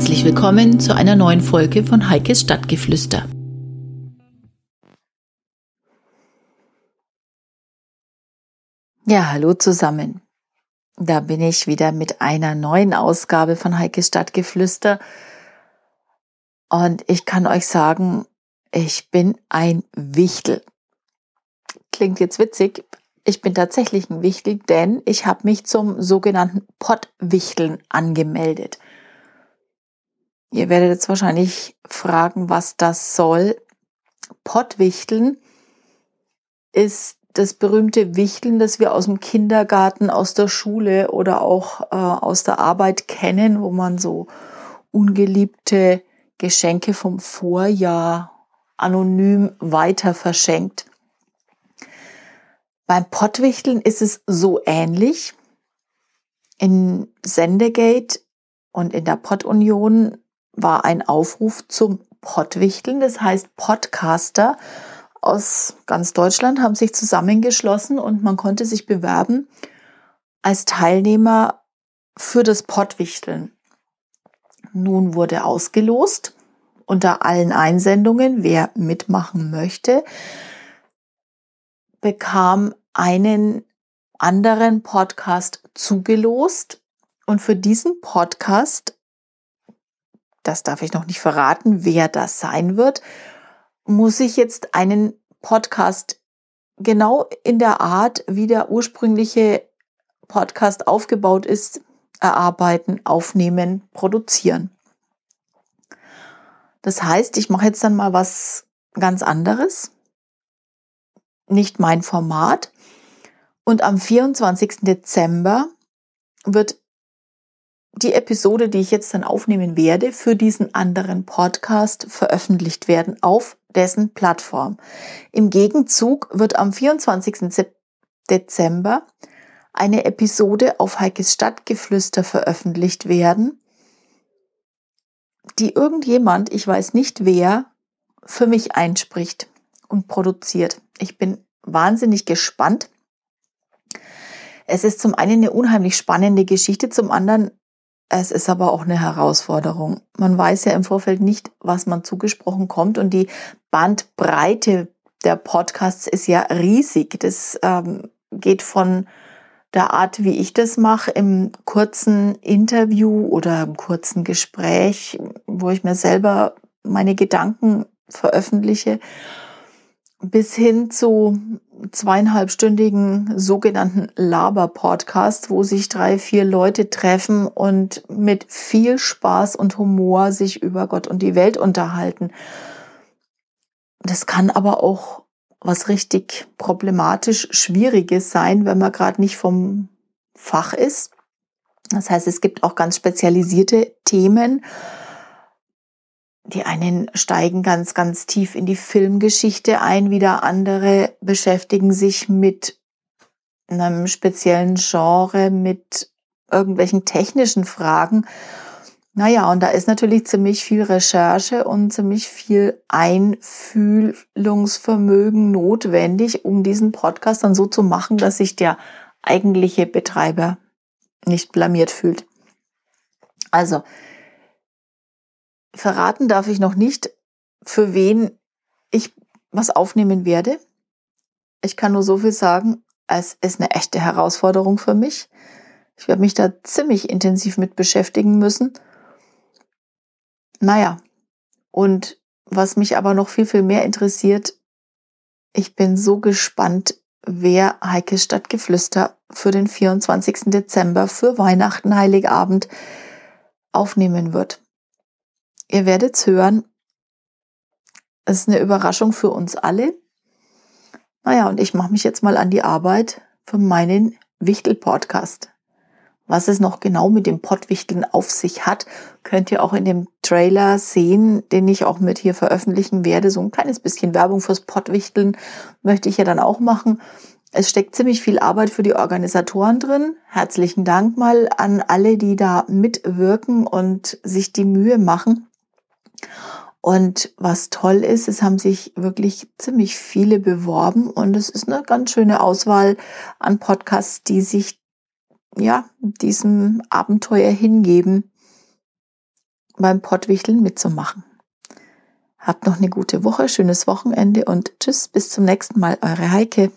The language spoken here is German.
Herzlich willkommen zu einer neuen Folge von Heikes Stadtgeflüster. Ja, hallo zusammen. Da bin ich wieder mit einer neuen Ausgabe von Heikes Stadtgeflüster. Und ich kann euch sagen, ich bin ein Wichtel. Klingt jetzt witzig. Ich bin tatsächlich ein Wichtel, denn ich habe mich zum sogenannten Pottwichteln angemeldet. Ihr werdet jetzt wahrscheinlich fragen, was das soll. Pottwichteln ist das berühmte Wichteln, das wir aus dem Kindergarten, aus der Schule oder auch äh, aus der Arbeit kennen, wo man so ungeliebte Geschenke vom Vorjahr anonym weiter verschenkt. Beim Pottwichteln ist es so ähnlich. In Sendegate und in der Pottunion war ein Aufruf zum Pottwichteln. Das heißt, Podcaster aus ganz Deutschland haben sich zusammengeschlossen und man konnte sich bewerben als Teilnehmer für das Pottwichteln. Nun wurde ausgelost unter allen Einsendungen, wer mitmachen möchte, bekam einen anderen Podcast zugelost und für diesen Podcast das darf ich noch nicht verraten, wer das sein wird, muss ich jetzt einen Podcast genau in der Art, wie der ursprüngliche Podcast aufgebaut ist, erarbeiten, aufnehmen, produzieren. Das heißt, ich mache jetzt dann mal was ganz anderes, nicht mein Format. Und am 24. Dezember wird die Episode, die ich jetzt dann aufnehmen werde, für diesen anderen Podcast veröffentlicht werden auf dessen Plattform. Im Gegenzug wird am 24. Dezember eine Episode auf Heikes Stadtgeflüster veröffentlicht werden, die irgendjemand, ich weiß nicht wer, für mich einspricht und produziert. Ich bin wahnsinnig gespannt. Es ist zum einen eine unheimlich spannende Geschichte, zum anderen es ist aber auch eine Herausforderung. Man weiß ja im Vorfeld nicht, was man zugesprochen kommt und die Bandbreite der Podcasts ist ja riesig. Das ähm, geht von der Art, wie ich das mache, im kurzen Interview oder im kurzen Gespräch, wo ich mir selber meine Gedanken veröffentliche, bis hin zu zweieinhalbstündigen sogenannten Laber-Podcast, wo sich drei, vier Leute treffen und mit viel Spaß und Humor sich über Gott und die Welt unterhalten. Das kann aber auch was richtig problematisch Schwieriges sein, wenn man gerade nicht vom Fach ist. Das heißt, es gibt auch ganz spezialisierte Themen die einen steigen ganz, ganz tief in die Filmgeschichte ein, wieder andere beschäftigen sich mit einem speziellen Genre, mit irgendwelchen technischen Fragen. Naja, und da ist natürlich ziemlich viel Recherche und ziemlich viel Einfühlungsvermögen notwendig, um diesen Podcast dann so zu machen, dass sich der eigentliche Betreiber nicht blamiert fühlt. Also, Verraten darf ich noch nicht, für wen ich was aufnehmen werde. Ich kann nur so viel sagen, es ist eine echte Herausforderung für mich. Ich werde mich da ziemlich intensiv mit beschäftigen müssen. Naja, und was mich aber noch viel, viel mehr interessiert, ich bin so gespannt, wer Heikes Stadtgeflüster für den 24. Dezember, für Weihnachten, Heiligabend aufnehmen wird. Ihr werdet's hören. Es ist eine Überraschung für uns alle. Naja, und ich mache mich jetzt mal an die Arbeit für meinen Wichtel-Podcast. Was es noch genau mit dem Pottwichteln auf sich hat, könnt ihr auch in dem Trailer sehen, den ich auch mit hier veröffentlichen werde. So ein kleines bisschen Werbung fürs Pottwichteln möchte ich ja dann auch machen. Es steckt ziemlich viel Arbeit für die Organisatoren drin. Herzlichen Dank mal an alle, die da mitwirken und sich die Mühe machen. Und was toll ist, es haben sich wirklich ziemlich viele beworben und es ist eine ganz schöne Auswahl an Podcasts, die sich ja diesem Abenteuer hingeben, beim Pottwichteln mitzumachen. Habt noch eine gute Woche, schönes Wochenende und tschüss, bis zum nächsten Mal, eure Heike.